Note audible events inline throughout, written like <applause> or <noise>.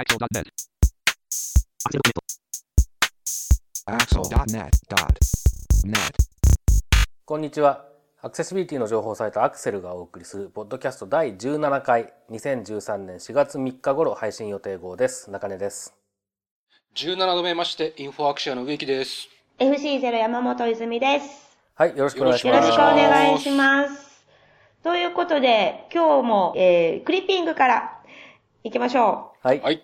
Axel.net. Axel.net.net. こんにちは。アクセシビリティの情報サイトアクセルがお送りするポッドキャスト第17回2013年4月3日頃配信予定号です。中根です。17度目まして、インフォアクシアの植木です。FC0 山本泉です。はい、よろしくお願いしよろしくおます。願いします。ということで、今日も、えー、クリッピングから行きましょはい。はい。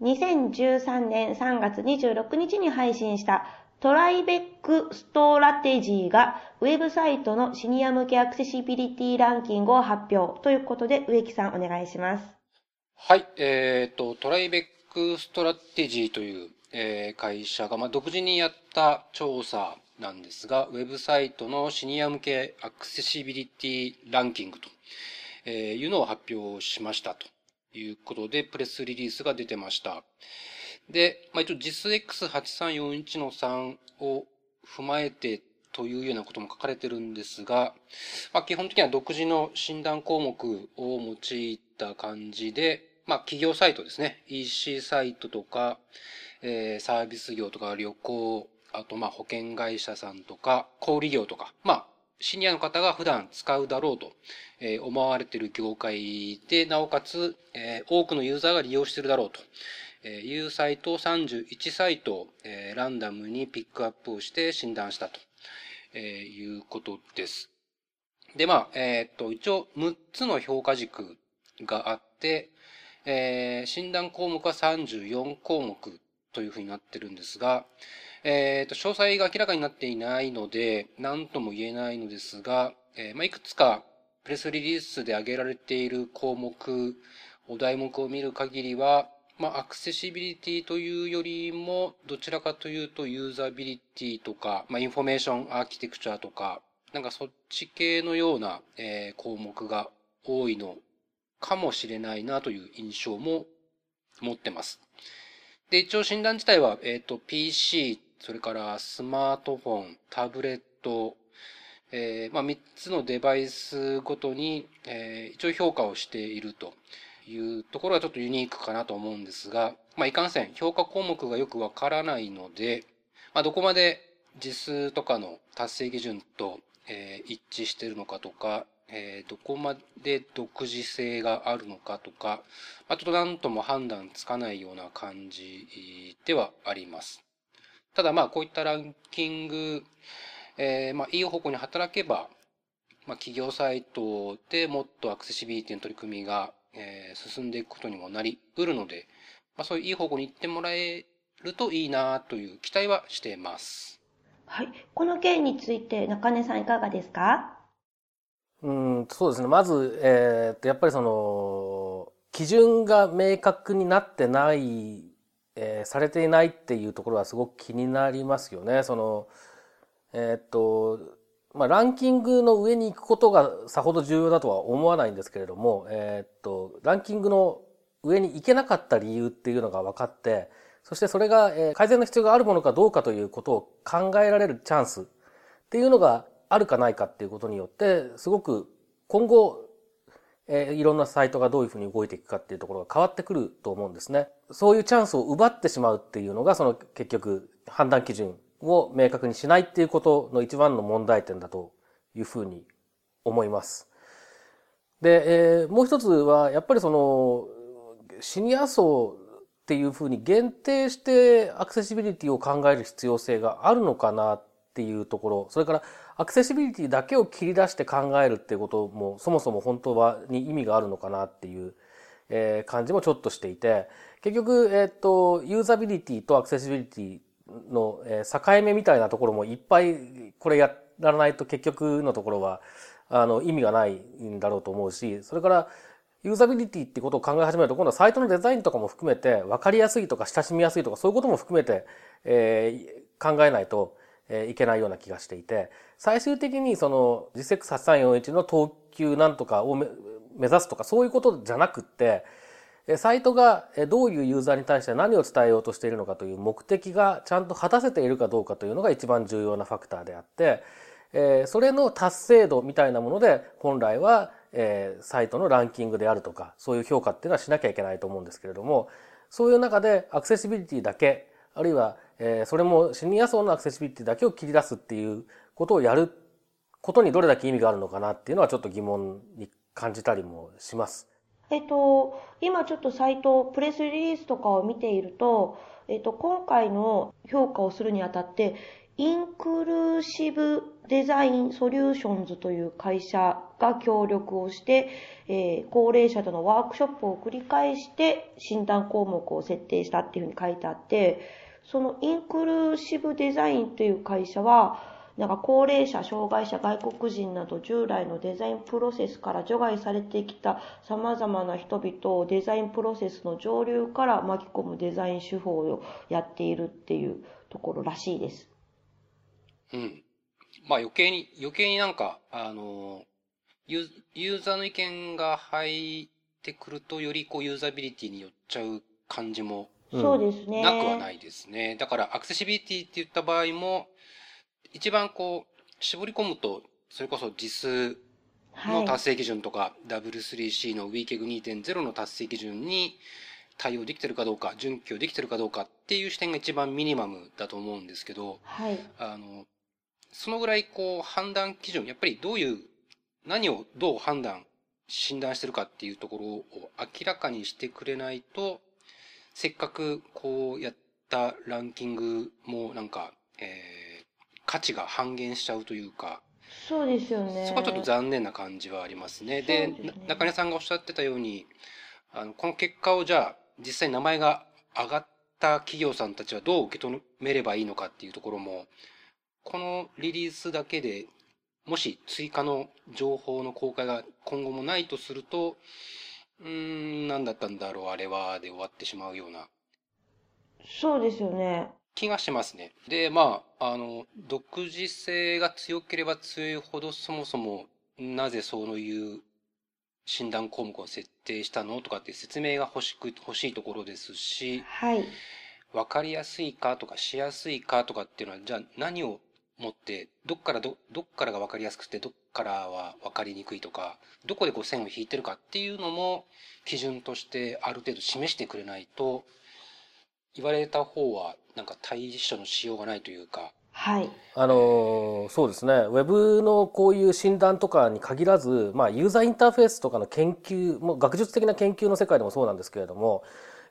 う。2013年3月26日に配信したトライベックストラテジーがウェブサイトのシニア向けアクセシビリティランキングを発表ということで、植木さんお願いします。はい。えっ、と、トライベックストラテジーという、えー会社が、まあ、独自にやった調査なんですが、ウェブサイトのシニア向けアクセシビリティランキングと、えーいうのを発表しましたということで、プレスリリースが出てました。で、まあ、一応 JISX8341 の3を踏まえてというようなことも書かれてるんですが、まあ、基本的には独自の診断項目を用いた感じで、まあ、企業サイトですね。EC サイトとか、えーサービス業とか旅行、あとまあ保険会社さんとか、小売業とか、まあ、シニアの方が普段使うだろうと、思われている業界で、なおかつ、多くのユーザーが利用しているだろうというサイトを31サイト、えランダムにピックアップをして診断したと、えいうことです。で、まあ、えーっと、一応6つの評価軸があって、えー診断項目は34項目というふうになってるんですが、えーと、詳細が明らかになっていないので、何とも言えないのですが、えーまあ、いくつかプレスリリースで挙げられている項目、お題目を見る限りは、まあ、アクセシビリティというよりも、どちらかというと、ユーザビリティとか、まあ、 information architecture とか、なんかそっち系のような、えー項目が多いのかもしれないなという印象も持ってます。で、一応診断自体は、えっ、と、PC、それからスマートフォン、タブレット、えーまあ、3つのデバイスごとに、えー一応評価をしているというところがちょっとユニークかなと思うんですが、まあ、いかんせん評価項目がよくわからないので、まあ、どこまで実数とかの達成基準と、えー一致しているのかとか、えーどこまで独自性があるのかとか、あと何とも判断つかないような感じではあります。ただまあこういったランキング、えーまあいい方向に働けば、まあ企業サイトでもっとアクセシビリティの取り組みが、えー進んでいくことにもなり得るので、まあそういういい方向に行ってもらえるといいなという期待はしています。はい。この件について中根さんいかがですか？うん、そうですね。まず、えーっと、やっぱりその、基準が明確になってない、えーされていないっていうところはすごく気になりますよね。その、えーっと、まあ、ランキングの上に行くことがさほど重要だとは思わないんですけれども、えーっと、ランキングの上に行けなかった理由っていうのが分かって、そしてそれが、え改善の必要があるものかどうかということを考えられるチャンスっていうのがあるかないかっていうことによって、すごく今後、えーいろんなサイトがどういうふうに動いていくかっていうところが変わってくると思うんですね。そういうチャンスを奪ってしまうっていうのが、その結局判断基準を明確にしないっていうことの一番の問題点だというふうに思います。で、えーもう一つは、やっぱりその、シニア層っていうふうに限定してアクセシビリティを考える必要性があるのかなっていうところ、それからアクセシビリティだけを切り出して考えるっていうこともそもそも本当はに意味があるのかなっていう、え感じもちょっとしていて、結局、えっ、と、ユーザビリティとアクセシビリティの、え境目みたいなところもいっぱいこれやらないと結局のところはあの意味がないんだろうと思うし、それからユーザビリティってことを考え始めると今度はサイトのデザインとかも含めて分かりやすいとか親しみやすいとかそういうことも含めて、えー考えないと、えいけないような気がしていて最終的にその GSX8341 の等級なんとかを目指すとかそういうことじゃなくってサイトがどういうユーザーに対して何を伝えようとしているのかという目的がちゃんと果たせているかどうかというのが一番重要なファクターであって、えそれの達成度みたいなもので本来はえ、サイトのランキングであるとか、そういう評価っていうのはしなきゃいけないと思うんですけれども、そういう中でアクセシビリティだけ、あるいは、えー、それもシニア層のアクセシビリティだけを切り出すっていうことをやることにどれだけ意味があるのかなっていうのはちょっと疑問に感じたりもします。えっと、今ちょっとサイト、プレスリリースとかを見ていると、えっと、今回の評価をするにあたって、インクルーシブデザインソリューションズという会社が協力をして、えー、高齢者とのワークショップを繰り返して診断項目を設定したっていうふうに書いてあって、そのインクルーシブデザインという会社は、なんか高齢者、障害者、外国人など従来のデザインプロセスから除外されてきた様々な人々をデザインプロセスの上流から巻き込むデザイン手法をやっているっていうところらしいです。うん。まあ余計に、余計になんか、あの、ユーザーの意見が入ってくるとよりこうユーザビリティに寄っちゃう感じもそうですね。なくはないですね。だからアクセシビリティって言った場合も、一番こう、絞り込むと、それこそ実数の達成基準とか、はい、W3C の WCAG2.0 の達成基準に対応できてるかどうか、準拠できてるかどうかっていう視点が一番ミニマムだと思うんですけど、はい、あの、そのぐらいこう判断基準、やっぱりどういう、何をどう判断、診断してるかっていうところを明らかにしてくれないと、せっかくこうやったランキングもなんか、えー価値が半減しちゃうというか、そうですよね。そこはちょっと残念な感じはありますね。で、ね、中根さんがおっしゃってたように、あの、この結果をじゃあ、実際名前が上がった企業さんたちはどう受け止めればいいのかっていうところも、このリリースだけでもし追加の情報の公開が今後もないとすると、うーん、何だったんだろう、あれは、で終わってしまうような。そうですよね。気がしますね。で、まあ、あの、独自性が強ければ強いほど、そもそも、なぜそういう診断項目を設定したのとかっていう説明が欲しく、欲しいところですし、はい。わかりやすいかとかしやすいかとかっていうのは、じゃあ何をもって、どっからど、どっからがわかりやすくて、どっからはわかりにくいとか、どこでこう線を引いてるかっていうのも、基準としてある程度示してくれないと、言われた方はなんか対処のしようがないというか。はい。あのー、そうですね。ウェブのこういう診断とかに限らず、まあ、ユーザーインターフェースとかの研究、も学術的な研究の世界でもそうなんですけれども、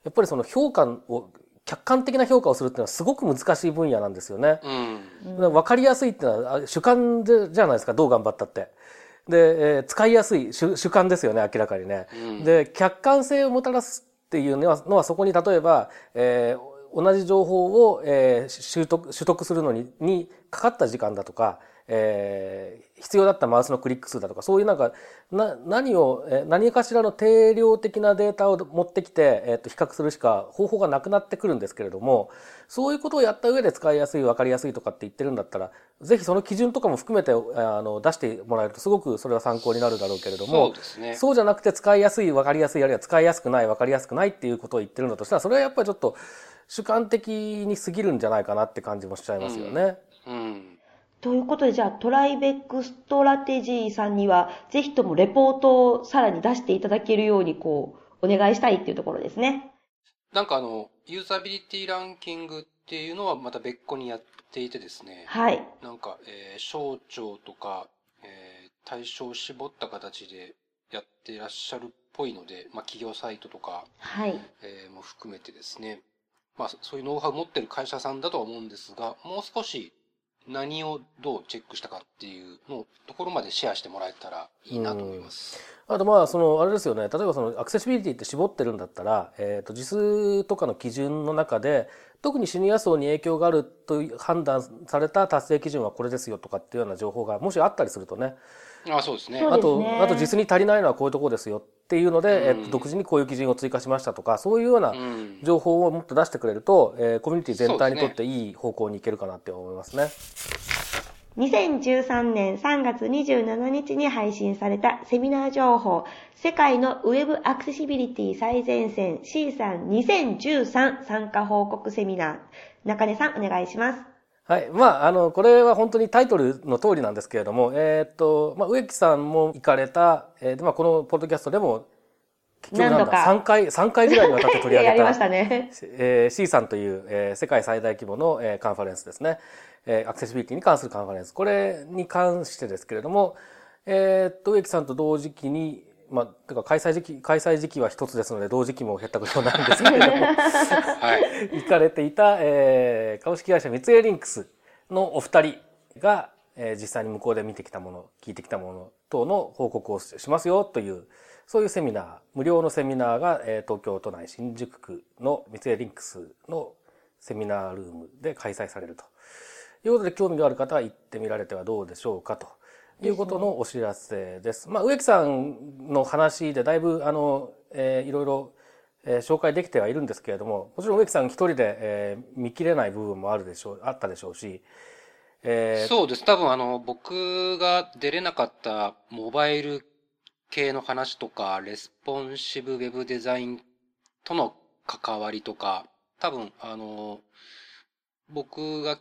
やっぱりその評価を、客観的な評価をするっていうのはすごく難しい分野なんですよね。うん。わかりやすいっていうのは主観でじゃないですか、どう頑張ったって。で、えー、使いやすい主主観ですよね、明らかにね。うん、で、客観性をもたらすっていうのはのはそこに例えば、えー、同じ情報を、えー、習得、取得するのに、にかかった時間だとか、えー、必要だったマウスのクリック数だとか、そういうなんか、な、何を、え何かしらの定量的なデータを持ってきて、えっ、ー、と、比較するしか方法がなくなってくるんですけれども、そういうことをやった上で使いやすい、わかりやすいとかって言ってるんだったら、ぜひその基準とかも含めて、あの、出してもらえるとすごくそれは参考になるだろうけれども、そうね、そうじゃなくて使いやすい、わかりやすい、あるいは使いやすくない、わかりやすくないっていうことを言ってるんだとしたら、それはやっぱりちょっと、主観的に過ぎるんじゃないかなって感じもしちゃいますよね。うん、うんということで、じゃあ、トライベックストラテジーさんには、ぜひともレポートをさらに出していただけるように、こう、お願いしたいっていうところですね。なんかあの、ユーザビリティランキングっていうのはまた別個にやっていてですね。はい。なんか、えー、省庁とか、えー、対象を絞った形でやっていらっしゃるっぽいので、まあ、企業サイトとか、はい。えー、も含めてですね。まあ、そういうノウハウを持ってる会社さんだとは思うんですが、もう少し何をどうチェックしたかっていうのところまでシェアしてもらえたらいいなと思います。あとまあそのあれですよね例えばそのアクセシビリティって絞ってるんだったら、えー、と時数とかの基準の中で特にシニア層に影響があると判断された達成基準はこれですよとかっていうような情報がもしあったりするとねあそうですねあとあと実に足りないのはこういうところですよっていうので、うん、えっと、独自にこういう基準を追加しましたとかそういうような情報をもっと出してくれると、えー、コミュニティ全体にとっていい方向にいけるかなって思いますね。2013年3月27日に配信されたセミナー情報、世界のウェブアクセシビリティ最前線 C さん2013参加報告セミナー。中根さんお願いします。はい。まあ、あの、これは本当にタイトルの通りなんですけれども、えーっと、まあ、植木さんも行かれた、えーで、まあ、このポッドキャストでも、結局なんだ、何度か3回、三回ぐらいにわたって取り上げた <laughs> したね。<laughs> えー C さんという、えー世界最大規模の、えーカンファレンスですね。えーアクセシビリティに関するカンファレンス。これに関してですけれども、えーっと、植木さんと同時期に、まあ、てか開催時期、開催時期は一つですので、同時期も減ったことなんですけれども、はい。行かれていた、えー株式会社三井リンクスのお二人が、えー実際に向こうで見てきたもの、聞いてきたもの等の報告をしますよという、そういうセミナー、無料のセミナーが、えー東京都内新宿区の三井リンクスのセミナールームで開催されると。いうことで、興味がある方は行ってみられてはどうでしょうかということのお知らせです。まあ、植木さんの話でだいぶ、あの、えーいろいろ、えー紹介できてはいるんですけれども、もちろん植木さん一人で、えー見切れない部分もあるでしょう、あったでしょうし、えーそうです。多分あの、僕が出れなかったモバイル系の話とか、レスポンシブウェブデザインとの関わりとか、多分あの、僕が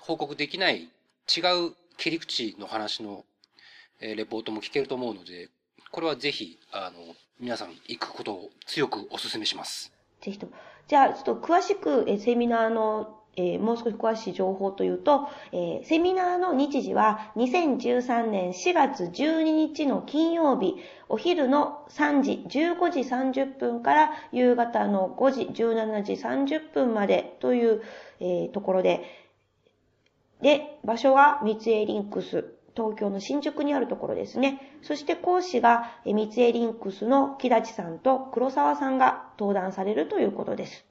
報告できない違う切り口の話の、えレポートも聞けると思うので、これはぜひ、あの、皆さん行くことを強くお勧めします。ぜひとも。じゃあ、ちょっと詳しく、えセミナーの、えーもう少し詳しい情報というと、えーセミナーの日時は2013年4月12日の金曜日、お昼の3時、15時30分から夕方の5時、17時30分までという、えーところで、で、場所は三井リンクス、東京の新宿にあるところですね。そして講師が三井リンクスの木立さんと黒沢さんが登壇されるということです。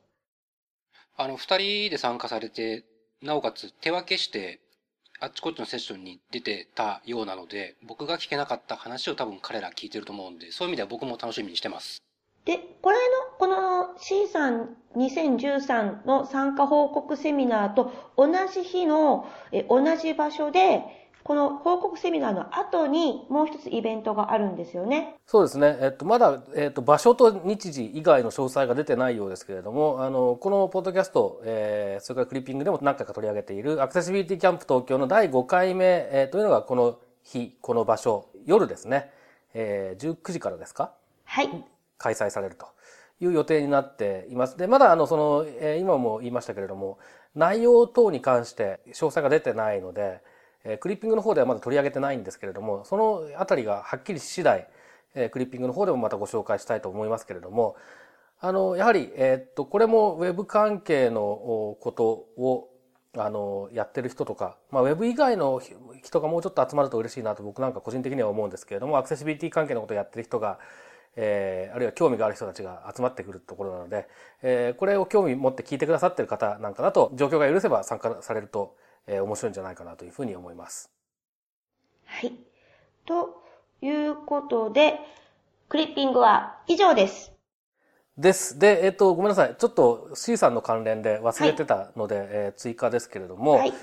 あの、二人で参加されて、なおかつ手分けして、あっちこっちのセッションに出てたようなので、僕が聞けなかった話を多分彼ら聞いてると思うんで、そういう意味では僕も楽しみにしてます。で、これの、この C さん2013の参加報告セミナーと同じ日のえ同じ場所で、この報告セミナーの後にもう一つイベントがあるんですよね。そうですね。えっと、まだ、えっと、場所と日時以外の詳細が出てないようですけれども、あの、このポッドキャスト、えー、それからクリッピングでも何回か取り上げているアクセシビリティキャンプ東京の第5回目、えーというのがこの日、この場所、夜ですね。えー、19時からですか？はい。開催されるという予定になっています。で、まだあの、その、えー今も言いましたけれども、内容等に関して詳細が出てないので、えークリッピングの方ではまだ取り上げてないんですけれども、そのあたりがはっきりし次第、えークリッピングの方でもまたご紹介したいと思いますけれども、あの、やはり、えーっと、これもウェブ関係のことを、あの、やってる人とか、まあ、ウェブ以外の人がもうちょっと集まると嬉しいなと僕なんか個人的には思うんですけれども、アクセシビリティ関係のことをやってる人が、えーあるいは興味がある人たちが集まってくるところなので、えーこれを興味持って聞いてくださってる方なんかだと、状況が許せば参加されると、えー面白いんじゃないかなというふうに思います。はい。ということで、クリッピングは以上です。です。で、えっ、と、ごめんなさい。ちょっと C さんの関連で忘れてたので、えー追加ですけれども、はい。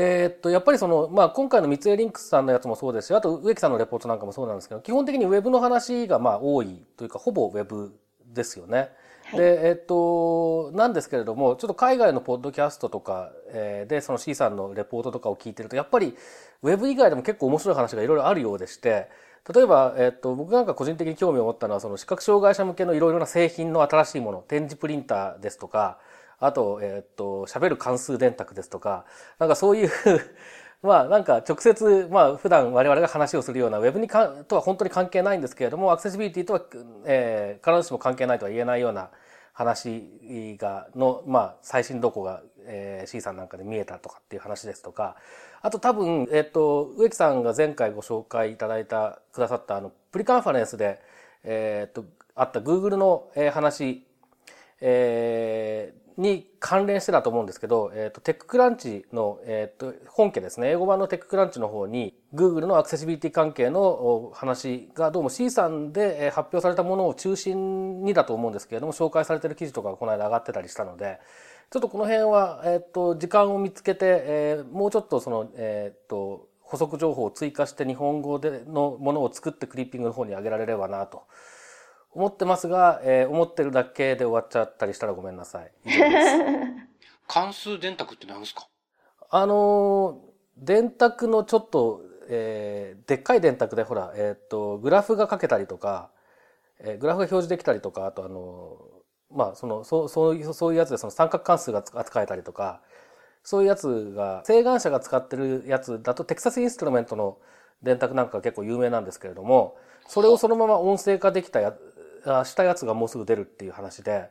えーっと、やっぱりその、まあ、今回の三井リンクスさんのやつもそうですし、あと植木さんのレポートなんかもそうなんですけど、基本的にウェブの話がまあ多いというか、ほぼウェブですよね。はいで、えーっと、なんですけれども、ちょっと海外のポッドキャストとか、えーで、その C さんのレポートとかを聞いてると、やっぱりウェブ以外でも結構面白い話がいろいろあるようでして、例えば、えーっと、僕なんか個人的に興味を持ったのは、その視覚障害者向けのいろいろな製品の新しいもの、展示プリンターですとか、あと、えっと、喋る関数電卓ですとか、なんかそういう <laughs> まあなんか直接、まあ普段我々が話をするようなウェブにかとは本当に関係ないんですけれども、アクセシビリティとは、えー必ずしも関係ないとは言えないような話が、の、まあ最新動向が、えー C さんなんかで見えたとかっていう話ですとか、あと多分、えっ、と、植木さんが前回ご紹介いただいた、くださったあの、プリカンファレンスで、えっ、と、あった Google の、えー話、えーに関連してだと思うんですけど、えっ、と、テッククランチの、えっ、と、本家ですね、英語版のテッククランチの方に、Google のアクセシビリティ関係の話がどうも C さんで発表されたものを中心にだと思うんですけれども、紹介されてる記事とかがこの間上がってたりしたので、ちょっとこの辺は、えっ、と、時間を見つけて、えーもうちょっとその、えっ、と、補足情報を追加して日本語でのものを作ってクリッピングの方に上げられればなと。思ってますが、えー思ってるだけで終わっちゃったりしたらごめんなさい。<laughs> 関数電卓って何ですか？あのー電卓のちょっと、えーでっかい電卓でほら、えーっと、グラフが書けたりとか、えーグラフが表示できたりとか、あとあのーまあ、その、そう、そういう、そういうやつでその三角関数が扱えたりとか、そういうやつが、請願者が使ってるやつだと、テキサスインストゥルメントの電卓なんかが結構有名なんですけれども、それをそのまま音声化できたや、あしたやつがもうすぐ出るっていう話で、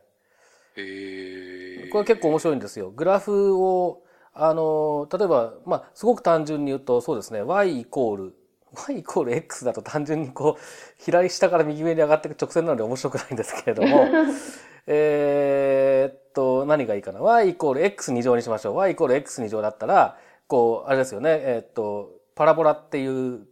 へえ。これ結構面白いんですよ。グラフを、あの、例えば、まあ、すごく単純に言うと、そうですね、y イコール、y イコール x だと単純にこう、左下から右上に上がっていく直線なので面白くないんですけれども、<laughs> えーっと、何がいいかな？y イコール x 二乗にしましょう。y イコール x 二乗だったら、こう、あれですよね、えーっと、パラボラっていう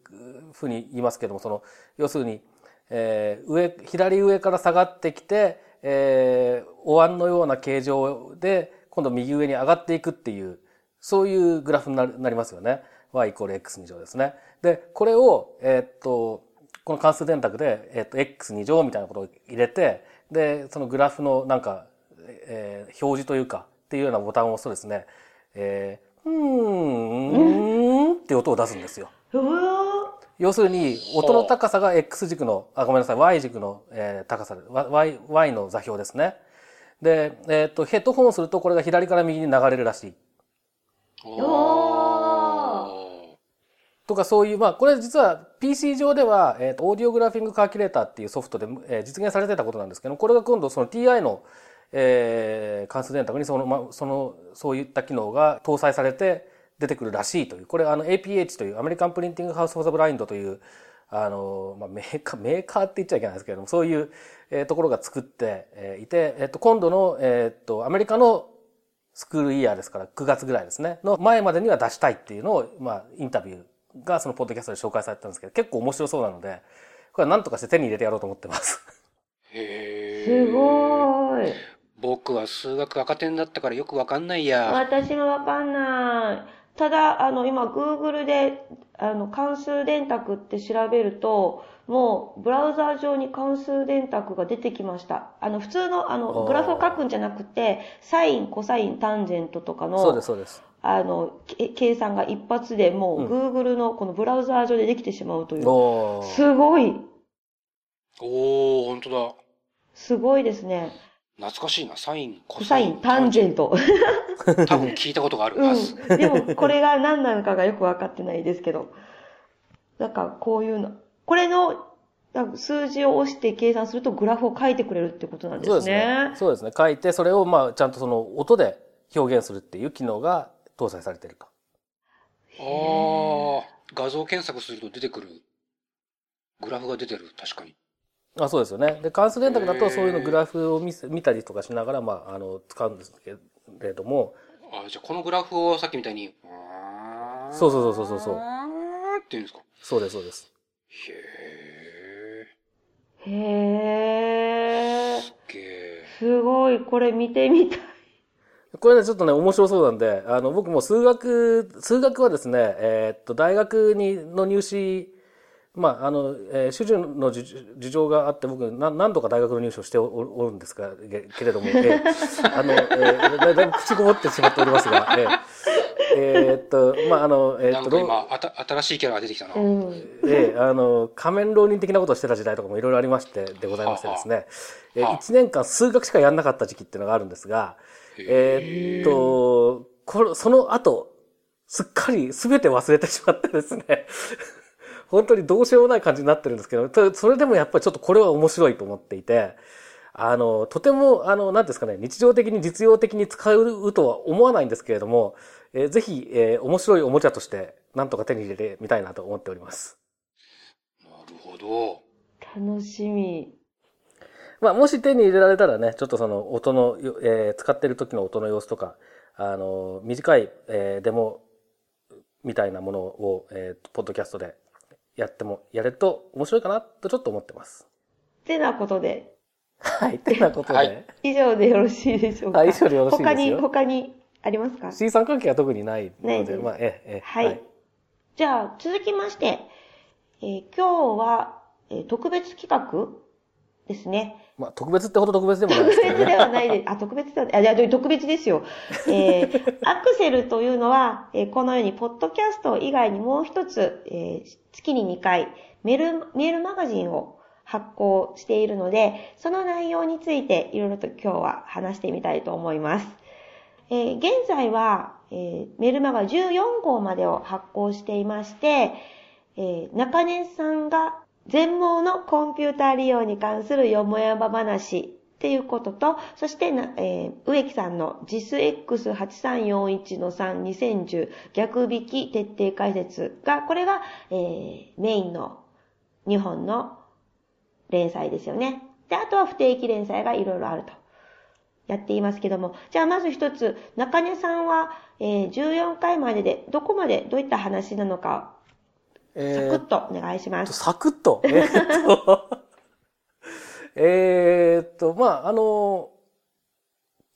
ふうに言いますけども、その、要するに、えー上、左上から下がってきて、えーお椀のような形状で、今度右上に上がっていくっていう、そういうグラフになりますよね。y イコール x 二乗ですね。で、これを、えーっと、この関数電卓で、えーっと、x 二乗みたいなことを入れて、で、そのグラフのなんか、えー表示というか、っていうようなボタンを押すとですね、えー、うーん、って音を出すんですよ。要するに、音の高さが X 軸の、あ、ごめんなさい、Y 軸の、えー高さで、Y、Y の座標ですね。で、えっ、と、ヘッドホンをするとこれが左から右に流れるらしい。おとかそういう、まあ、これ実は PC 上では、えーと、オーディオグラフィングカーキュレーターっていうソフトで、えー実現されてたことなんですけど、これが今度その TI の、えー関数電卓にその、まあ、その、そういった機能が搭載されて出てくるらしいという、これあの APH という American Printing House for the Blind という、あの、まあ、メーカー、メーカーって言っちゃいけないですけれども、そういう、えーところが作って、えーいて、えっ、と、今度の、えっ、と、アメリカの school year ですから、9月ぐらいですね、の前までには出したいっていうのを、まあ、インタビューがそのポッドキャストで紹介されてたんですけど、結構面白そうなので、これは何とかして手に入れてやろうと思ってます。へえ。すごい。僕は数学赤点だったからよくわかんないや。私もわかんない。ただ、あの、今、Google で、あの、関数電卓って調べると、もう、ブラウザー上に関数電卓が出てきました。あの、普通の、あおの、ーグラフを書くんじゃなくて、サイン、コサイン、タンジェントとかの、そうです、そうです。あの、け計算が一発でもう、うん Google のこのブラウザー上でできてしまうという。おーすごい。おー、ほんとだ。すごいですね。懐かしいな。サイン、ココサイン、タンジェント。ト。<laughs> 多分聞いたことがあるはず。うん。でも、これが何なのかがよくわかってないですけど。だから、こういうの。これの、なんか数字を押して計算するとグラフを書いてくれるってことなんでそうですすねね。。そうですね。書いて、それをまあ、ちゃんとその音で表現するっていう機能が搭載されていると。あー、画像検索すると出てくる。グラフが出てる。確かに。あそうですよね。で、関数電卓だとそういうのグラフを見せ見たりとかしながら、まあ、あの、使うんですけれども、あじゃあこのグラフをさっきみたいに、そうそうそうそうそうっていうんですか？そうです、そうです。へへー。ー。すっげえ。すごい。これ見てみたい。これね、ちょっとね、面白そうなんで、あの、僕も数学、数学はですね、えーっと、大学に、の入試、まあ、あの、えー主従の事事情があって、僕、な何度か大学の入試をしておおるんですが、けけれども、えー <laughs> あの、えーだだいぶ口ごもってしまっておりますが、えーえーっと、まあ、あの、えーっと、なんか今、あた新しいキャラが出てきたな。うん。ええ、あの、仮面浪人的なことをしてた時代とかもいろいろありましてでございましてですね、えはあ。1年間数学しかやんなかった時期っていうのがあるんですが、えーっと、これ、その後、すっかり全て忘れてしまってですね、本当にどうしようもない感じになってるんですけど、たそれでもやっぱりちょっとこれは面白いと思っていて、あの、とても、あの、なんですかね、日常的に実用的に使うとは思わないんですけれども、えーぜひ、えー面白いおもちゃとして、なんとか手に入れてみたいなと思っております。なるほど。楽しみ。まあ、もし手に入れられたらね、ちょっとその音の、よえー使ってる時の音の様子とか、あの、短い、えーデモみたいなものを、えーポッドキャストでやっても、やれると面白いかなとちょっと思ってます。てなことで、はい。てなことで、はい以上でよろしいでしょうか？はい以上でよろしいですよ他に、他にありますか？C さん関係は特にないので、ないですまあ、ええ、ええ。はい。じゃあ、続きまして、えー今日は、えー特別企画ですね。まあ、特別ってほど特別でもないですね。特別ではないです。あ、特別では、あ、いや、特別ですよ。えー、<laughs> アクセルというのは、えーこのように、ポッドキャスト以外にもう一つ、えー月に2回、メール、メールマガジンを発行しているので、その内容についていろいろと今日は話してみたいと思います。えー現在は、えーメールマガ14号までを発行していまして、えー中根さんが全盲のコンピューター利用に関するよもやま話っていうことと、そして、えー植木さんの JISX8341-32010 逆引き徹底解説が、これが、えーメインの2本の連載ですよね。で、あとは不定期連載がいろいろあると。やっていますけども。じゃあまず一つ、中根さんは、えー14回までで、どこまでどういった話なのか、えーサクッとお願いします。サクッと。えーっと、えっと、まあ、あの、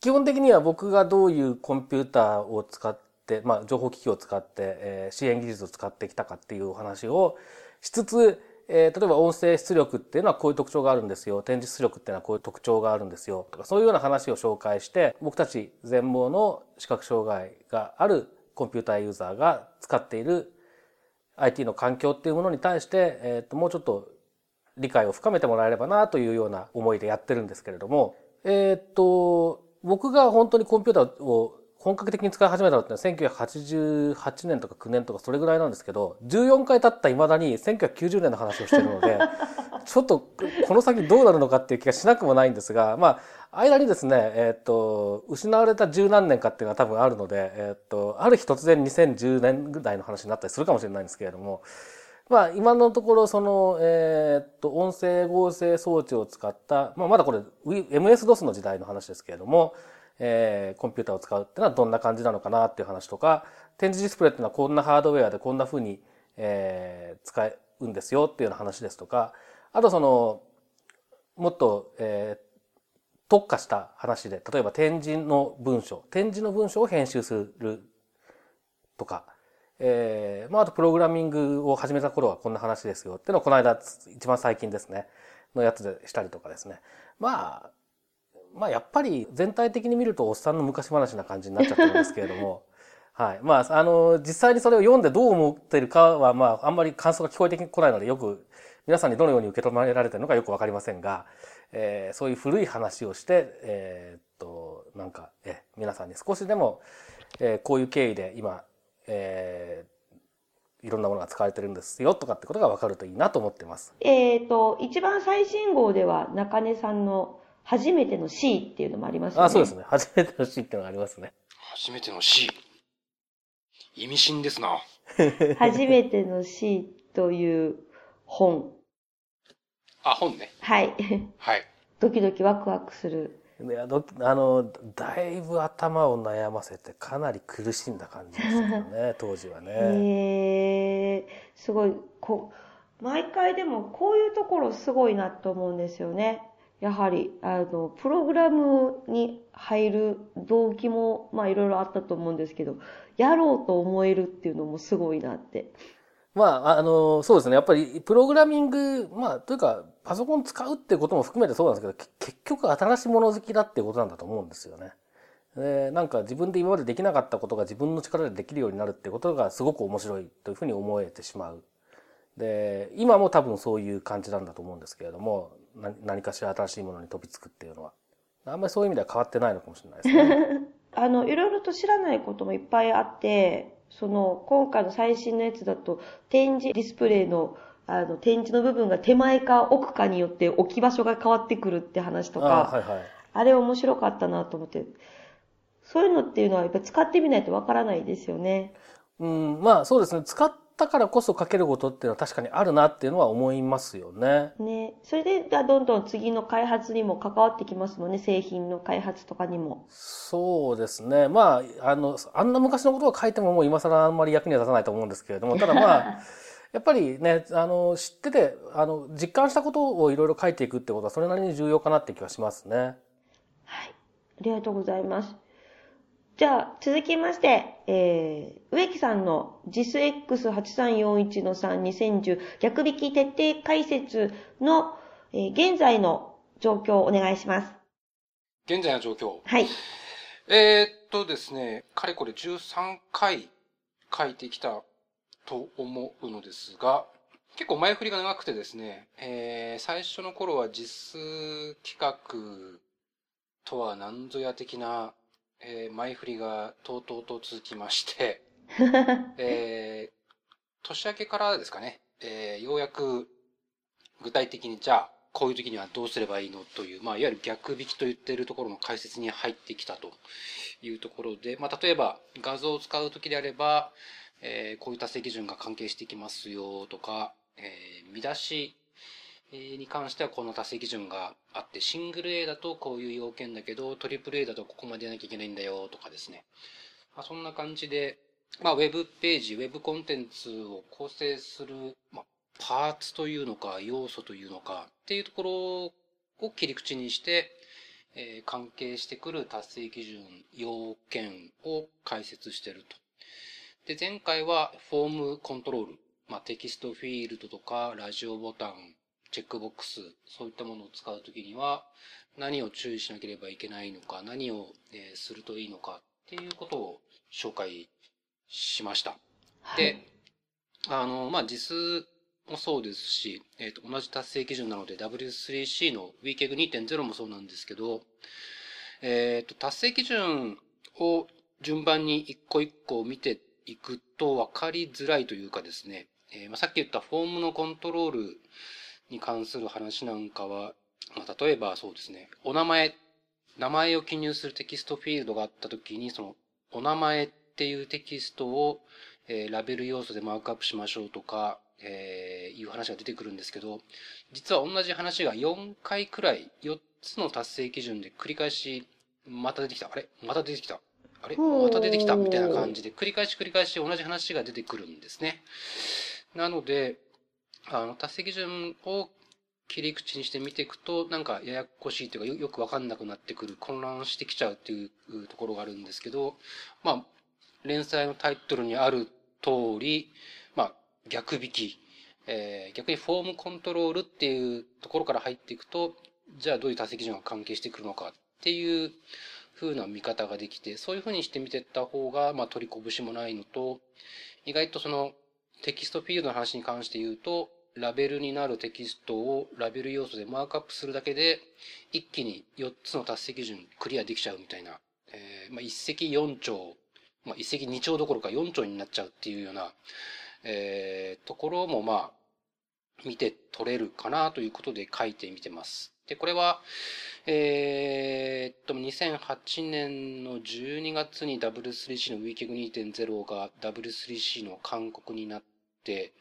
基本的には僕がどういうコンピューターを使って、まあ、情報機器を使って、えー支援技術を使ってきたかっていうお話をしつつ、えー例えば音声出力っていうのはこういう特徴があるんですよ。展示出力っていうのはこういう特徴があるんですよ。とか、そういうような話を紹介して、僕たち全盲の視覚障害があるコンピューターユーザーが使っている IT の環境っていうものに対して、えー、ともうちょっと理解を深めてもらえればなというような思いでやってるんですけれども、えっ、と、僕が本当にコンピューターを本格的に使い始めたのって1988年とか9年とかそれぐらいなんですけど、14回経った未だに1990年の話をしてるので、<laughs> ちょっとこの先どうなるのかっていう気がしなくもないんですが、まあ、間にですね、えっ、と、失われた十何年かっていうのは多分あるので、えっ、と、ある日突然2010年ぐらいの話になったりするかもしれないんですけれども、まあ、今のところ、その、えっと、音声合成装置を使った、まあ、まだこれ、MS-DOS の時代の話ですけれども、えーコンピューターを使うっていうのはどんな感じなのかなっていう話とか、展示ディスプレイっていうのはこんなハードウェアでこんな風に、えー使うんですよっていうような話ですとか、あとその、もっと、えー特化した話で、例えば展示の文章、展示の文章を編集するとか、えーまあ、あとプログラミングを始めた頃はこんな話ですよっていうのをこの間、一番最近ですね、のやつでしたりとかですね。まあ、まあやっぱり全体的に見るとおっさんの昔話な感じになっちゃってるんですけれども、<laughs> はい。まあ、あの、実際にそれを読んでどう思ってるかは、まあ、あんまり感想が聞こえてこないので、よく、皆さんにどのように受け止められてるのかよくわかりませんが、えーそういう古い話をして、えーっと、なんか、え、皆さんに少しでも、えーこういう経緯で今、えーいろんなものが使われてるんですよとかってことがわかるといいなと思ってます。えっ、と、一番最新号では中根さんの初めての C っていうのもありますよね。あ、そうですね。初めての C っていうのがありますね。初めての C。意味深ですな。<laughs> 初めての C という本。あ、本ね。はい。はい。ドキドキワクワクする。いやどあの、だいぶ頭を悩ませてかなり苦しんだ感じでしたよね、<laughs> 当時はね。へえすごい、こう、毎回でもこういうところすごいなと思うんですよね。やはり、あの、プログラムに入る動機も、まあいろいろあったと思うんですけど、やろうと思えるっていうのもすごいなって。まあ、あの、そうですね。やっぱり、プログラミング、まあ、というか、パソコン使うってことも含めてそうなんですけど、結局新しいもの好きだってことなんだと思うんですよね。でなんか自分で今までできなかったことが自分の力でできるようになるってことがすごく面白いというふうに思えてしまう。で、今も多分そういう感じなんだと思うんですけれども、何かしら新しいものに飛びつくっていうのは。あんまりそういう意味では変わってないのかもしれないですね。<laughs> あの、いろいろと知らないこともいっぱいあって、その、今回の最新のやつだと、展示ディスプレイの、あの、展示の部分が手前か奥かによって置き場所が変わってくるって話とか、あはいはい。あれ面白かったなと思って。そういうのっていうのはやっぱ使ってみないとわからないですよね。うん、まあそうですね。使ったからこそ書けることっていうのは確かにあるなっていうのは思いますよね。ね。それで、じゃあどんどん次の開発にも関わってきますもんね。製品の開発とかにも。そうですね。まあ、あの、あんな昔のことを書いてももう今更あんまり役には立たないと思うんですけれども、ただまあ、<laughs> やっぱりね、あの、知ってて、あの、実感したことをいろいろ書いていくってことはそれなりに重要かなって気はしますね。はい。ありがとうございます。じゃあ、続きまして、えー、植木さんの JISX8341 の3 2010逆引き徹底解説の、えー現在の状況をお願いします。現在の状況。はい。えー、っとですね、かれこれ13回書いてきたと思うのですが、結構前振りが長くてですね、えー、最初の頃は実数企画とは何ぞや的な、えー、前振りがとうとうと続きまして、<laughs> えー、年明けからですかね、えー、ようやく具体的にじゃあ、こういう時にはどうすればいいのという、まあ、いわゆる逆引きと言っているところの解説に入ってきたというところで、まあ、例えば画像を使う時であれば、えーこういう達成基準が関係してきますよとか、えー見出しえーに関してはこの達成基準があって、シングル A だとこういう要件だけど、トリプル A だとここまでやなきゃいけないんだよとかですね。まあ、そんな感じで、まあ、ウェブページ、ウェブコンテンツを構成する、まあ、パーツというのか、要素というのかっていうところを切り口にして、えー関係してくる達成基準、要件を解説してると。で、前回はフォームコントロール、まあ、テキストフィールドとか、ラジオボタン、チェックボックス、そういったものを使うときには、何を注意しなければいけないのか、何を、えーするといいのかっていうことを紹介しました。で、あの、まあ、実数もそうですし、えっ、と、同じ達成基準なので W3C の WCAG2.0 もそうなんですけど、えっ、と、達成基準を順番に一個一個見ていくと分かりづらいというかですね、えーまあ、さっき言ったフォームのコントロールに関する話なんかは、まあ、例えばそうですね、お名前、名前を記入するテキストフィールドがあったときに、その、お名前っていうテキストを、えーラベル要素でマークアップしましょうとか、えーいう話が出てくるんですけど、実は同じ話が4回くらい、4つの達成基準で繰り返し、また出てきた。あれ？また出てきた。あれ？また出てきたみたいな感じで、繰り返し繰り返し同じ話が出てくるんですね。なので、あの、達成基準を切り口にして見ていくと、なんかややこしいというかよ、くわかんなくなってくる、混乱してきちゃうっていうところがあるんですけど、まあ、連載のタイトルにある通り、まあ、逆引き、えー逆にフォームコントロールっていうところから入っていくと、じゃあどういう達成基準が関係してくるのかっていう風な見方ができて、そういう風にして見ていった方が、まあ、取りこぶしもないのと、意外とそのテキストフィールドの話に関して言うと、ラベルになるテキストをラベル要素でマークアップするだけで、一気に4つの達成基準クリアできちゃうみたいな、えーまあ、一石四鳥、まあ、一石二鳥どころか四鳥になっちゃうっていうような、えーところもまあ、見て取れるかなということで書いてみてます。で、これは、えーっと、2008年の12月に W3C の WCAG2.0 が W3C の勧告になって、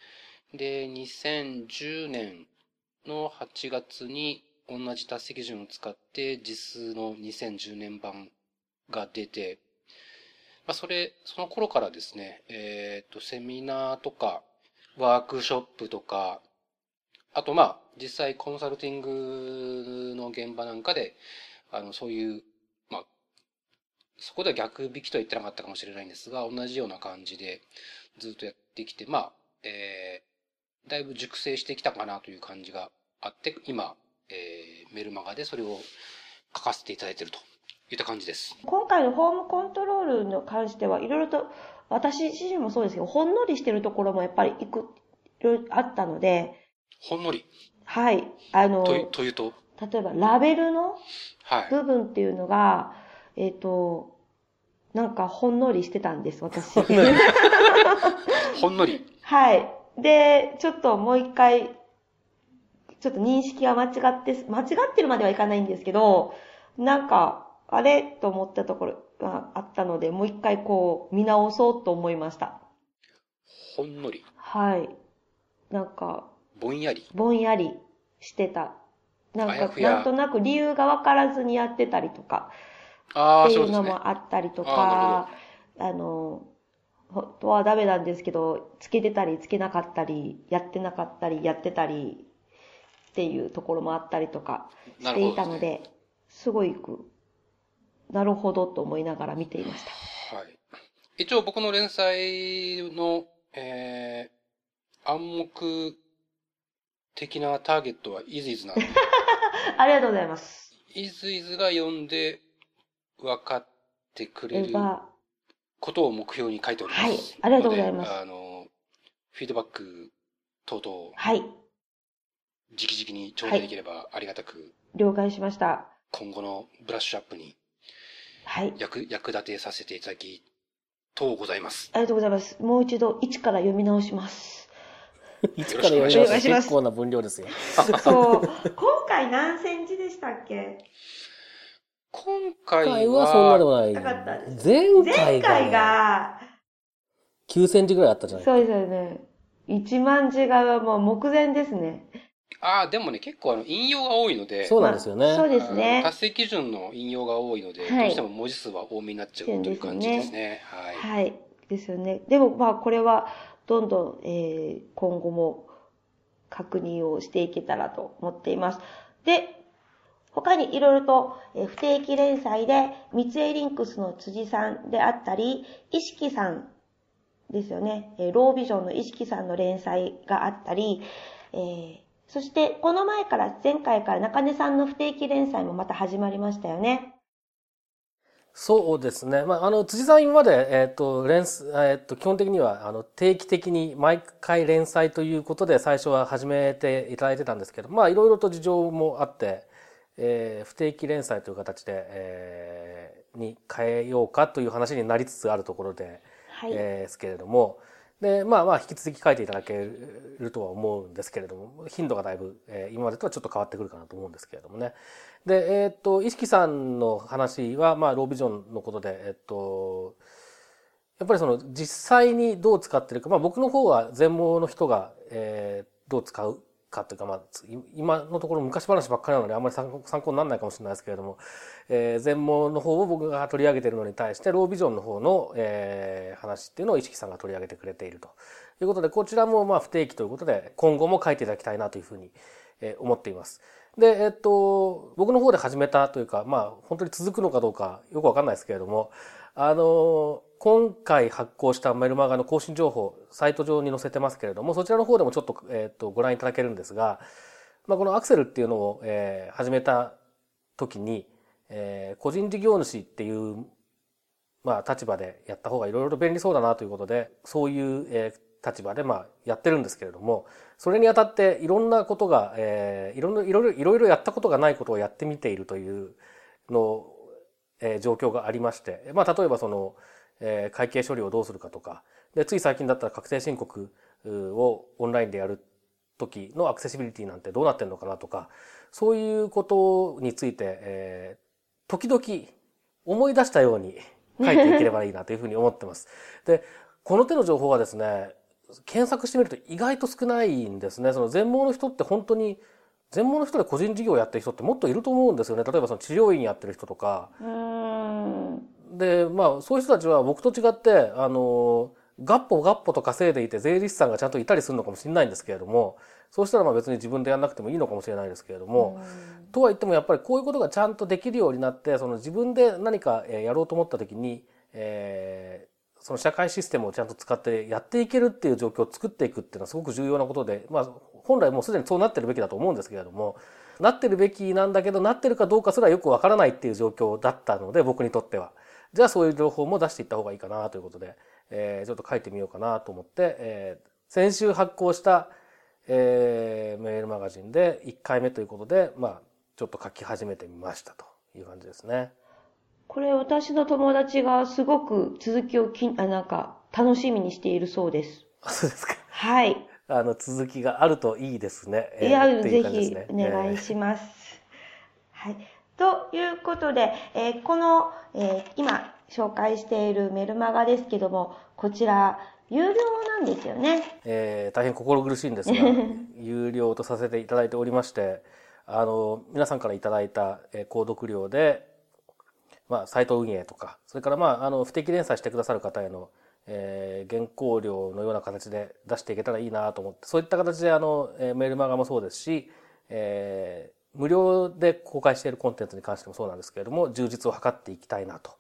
で、2010年の8月に同じ達成基準を使って実数の2010年版が出て、まあ、それ、その頃からですね、えーっと、セミナーとか、ワークショップとか、あとまあ、実際コンサルティングの現場なんかで、あの、そういう、まあ、そこでは逆引きとは言ってなかったかもしれないんですが、同じような感じでずっとやってきて、まあ、えー、だいぶ熟成してきたかなという感じがあって、今、えー、メルマガでそれを書かせていただいているといった感じです。今回のフォームコントロールに関してはいろいろと、私自身もそうですけど、ほんのりしてるところもやっぱりいく、あったので、ほんのり、はい。あの、というというと、例えばラベルのはい。部分っていうのが、えっ、と、なんかほんのりしてたんです、私。<laughs> ほんのり？はい。で、ちょっともう一回、ちょっと認識が間違って、間違ってるまではいかないんですけど、なんか、あれと思ったところがあったので、もう一回こう、見直そうと思いました。ほんのり。はい。なんか、ぼんやり。ぼんやりしてた。なんか、なんとなく理由がわからずにやってたりとか、っていうの。もあったりとあか、あの、本当はダメなんですけど、つけてたりつけなかったり、やってなかったり、やってたりっていうところもあったりとかしていたのなるほどで、すごいく、なるほどと思いながら見ていました。はい。一応僕の連載の、えー、暗黙的なターゲットはイズイズなんで、<laughs> ありがとうございます。イズイズが読んで分かってくれることを目標に書いております。はいありがとうございますあの、フィードバック等々、はい、直々に頂戴できればありがたく、了解しました。今後のブラッシュアップにはい。役、役立てさせていただき、とうございます。ありがとうございます。もう一度、一から読み直します。<laughs> 一から読みよろしくお直す願いします結構な分量ですよ。<laughs> そう。今回何センチでしたっけ？今今回回はそんなでは、もない。なかったです前前回が,、回が、9センチぐらいあったじゃないそうですよね。1万字がもう目前ですね。ああ、でもね、結構あの、引用が多いので、そうなんですよね。まあそうですね。達成基準の引用が多いので、はいどうしても文字数は多めになっちゃうという感じですね。はい。はい。ですよね。でもまあこれはどんどん、えー今後も確認をしていけたらと思っています。で、他にいろいろと、え不定期連載で三井リンクスの辻さんであったり、意識さんですよね。えロービジョンの意識さんの連載があったり、えーそしてこの前から前回から中根さんの不定期連載もまた始まりましたよね。そうですね。まあ、あの、辻さん今まで、えっ、と、連載、えっ、と、基本的には、あの、定期的に毎回連載ということで最初は始めていただいてたんですけど、まあ、いろいろと事情もあって、えー不定期連載という形で、えーに変えようかという話になりつつあるところで、はい。えーですけれども、で、まあまあ、引き続き書いていただけるとは思うんですけれども、頻度がだいぶ、えー今までとはちょっと変わってくるかなと思うんですけれどもね。で、えーっと、意識さんの話は、まあ、ロービジョンのことで、えっと、やっぱりその、実際にどう使ってるか、まあ僕の方は全盲の人が、えーどう使うかというか、まあ、今のところ昔話ばっかりなので、あんまり参考にならないかもしれないですけれども、えー全盲の方を僕が取り上げているのに対して、ロービジョンの方の、えー話っていうのを意識さんが取り上げてくれているということで、こちらもまあ不定期ということで、今後も書いていただきたいなというふうに、思っています。で、えっと、僕の方で始めたというか、まあ、本当に続くのかどうかよくわかんないですけれども、あの、今回発行したメルマガの更新情報、サイト上に載せてますけれども、そちらの方でもちょっと、えっと、ご覧いただけるんですが、まあ、このアクセルっていうのを、えー始めた時に、えー個人事業主っていう、まあ、立場でやった方がいろいろ便利そうだなということで、そういう、えー立場で、まあ、やってるんですけれども、それにあたっていろんなことが、えーいろ、いろいろ、いろいろやったことがないことをやってみているというの、えー状況がありまして、まあ、例えばその、えー会計処理をどうするかとか、で、つい最近だったら確定申告うをオンラインでやる時のアクセシビリティなんてどうなってんのかなとか、そういうことについて、えー時々思い出したように <laughs> 書いていければいいなというふうに思ってます。で、この手の情報はですね、検索してみると意外と少ないんですね。その全盲の人って本当に、全盲の人で個人事業をやってる人ってもっといると思うんですよね。例えばその治療院やってる人とか。で、まあそういう人たちは僕と違って、あの、ガッポガッポと稼いでいて税理士さんがちゃんといたりするのかもしれないんですけれども、そうしたらまあ別に自分でやんなくてもいいのかもしれないですけれども、とは言ってもやっぱりこういうことがちゃんとできるようになって、その自分で何かえーやろうと思った時に、えーその社会システムをちゃんと使ってやっていけるっていう状況を作っていくっていうのはすごく重要なことで、まあ本来もうすでにそうなってるべきだと思うんですけれども、なってるべきなんだけど、なってるかどうかすらよくわからないっていう状況だったので、僕にとっては。じゃあそういう情報も出していった方がいいかなということで、えーちょっと書いてみようかなと思って、えー先週発行した、えーメールマガジンで1回目ということで、まあ、ちょっと書き始めてみましたという感じですね。これ私の友達がすごく続きをきあなんか楽しみにしているそうです。あそうですか。はい。あの、続きがあるといいですね。えーいや、っていぜひねお願いします。はい。ということで、えーこの、えー今紹介しているメルマガですけども、こちら、有料なんですよね。えー大変心苦しいんですが、<laughs> 有料とさせていただいておりまして、あの、皆さんからいただいた、えー購読料で、まあ、サイト運営とか、それからまあ、あの、不定期連載してくださる方への、えー原稿料のような形で出していけたらいいなと思って、そういった形であの、えーメールマガもそうですし、えー無料で公開しているコンテンツに関してもそうなんですけれども、充実を図っていきたいなと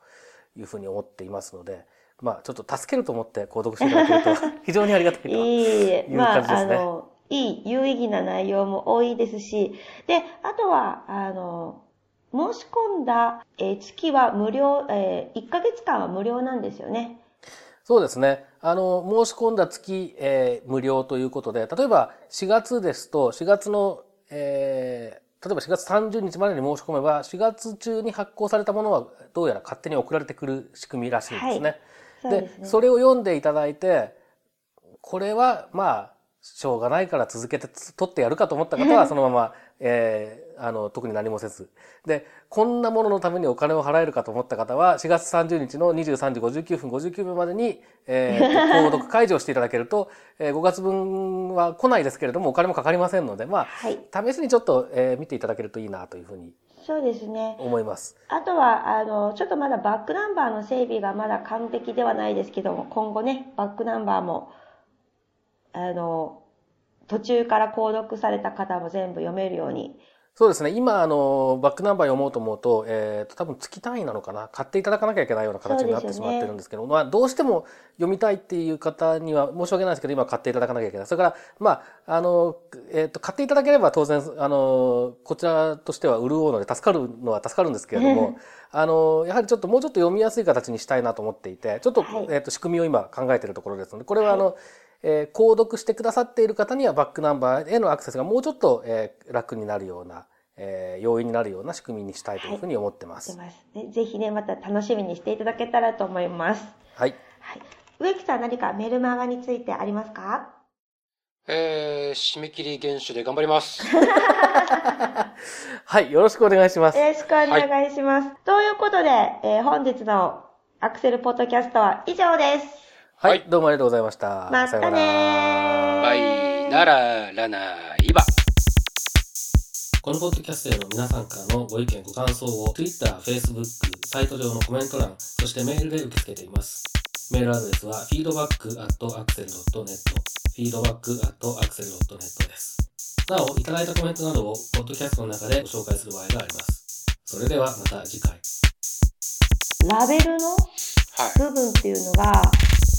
いうふうに思っていますので、まあ、ちょっと助けると思って購読していただけると <laughs> 非常にありがたいと。いうまあ、感じですねあの、いい、有意義な内容も多いですし、で、あとは、あの、申し込んだ、えー月は無料、えー1ヶ月間は無料なんですよね。そうですね。あの、申し込んだ月、えー無料ということで、例えば4月ですと、4月の、えー例えば4月30日までに申し込めば、4月中に発行されたものはどうやら勝手に送られてくる仕組みらしいんですね。そうですね。それを読んでいただいて、これはまあ、しょうがないから続けてつ取ってやるかと思った方はそのまま、えーあの、特に何もせず。で、こんなもののためにお金を払えるかと思った方は、4月30日の23時59分59分までに、えー <laughs> と購読解除をしていただけると、えー5月分は来ないですけれども、お金もかかりませんので、まあ、はい。試しにちょっと、えー見ていただけるといいなというふうにそうですね。思います。あとは、あの、ちょっとまだバックナンバーの整備がまだ完璧ではないですけども、今後ね、バックナンバーも、あの、途中から購読された方も全部読めるように。そうですね。今、あの、バックナンバー読もうと思うと、えっ、と、多分月単位なのかな。買っていただかなきゃいけないような形になってしまってるんですけど、まあ、どうしても読みたいっていう方には申し訳ないですけど、今買っていただかなきゃいけない。それから、まあ、あの、えっ、と、買っていただければ当然、あの、こちらとしては潤うので助かるのは助かるんですけれども、<laughs> あの、やはりちょっともうちょっと読みやすい形にしたいなと思っていて、ちょっと、はいえっ、と、仕組みを今考えているところですので、これはあの、えー購読してくださっている方にはバックナンバーへのアクセスがもうちょっと、えー楽になるような、えー要因になるような仕組みにしたいというふうに思ってます。出ます。ねぜひね、また楽しみにしていただけたらと思います。はい。はい。植木さん何かメルマガについてありますか？えー、締め切り厳守で頑張ります。<laughs> はい。よろしくお願いします。よろしくお願いします。ということで、えー本日のアクセルポッドキャストは以上です。はい。はいどうもありがとうございました。またねーバイ、なら、らな、いば。このポッドキャストへの皆さんからのご意見、ご感想を Twitter、Facebook、サイト上のコメント欄、そしてメールで受け付けています。メールアドレスは feedback.axel.net feedback.axel.net です。なお、いただいたコメントなどをポッドキャストの中でご紹介する場合があります。それではまた次回。ラベルのはい。部分っていうのが、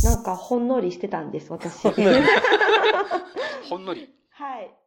なんかほんのりしてたんです、私。ほんのり。<laughs> はい。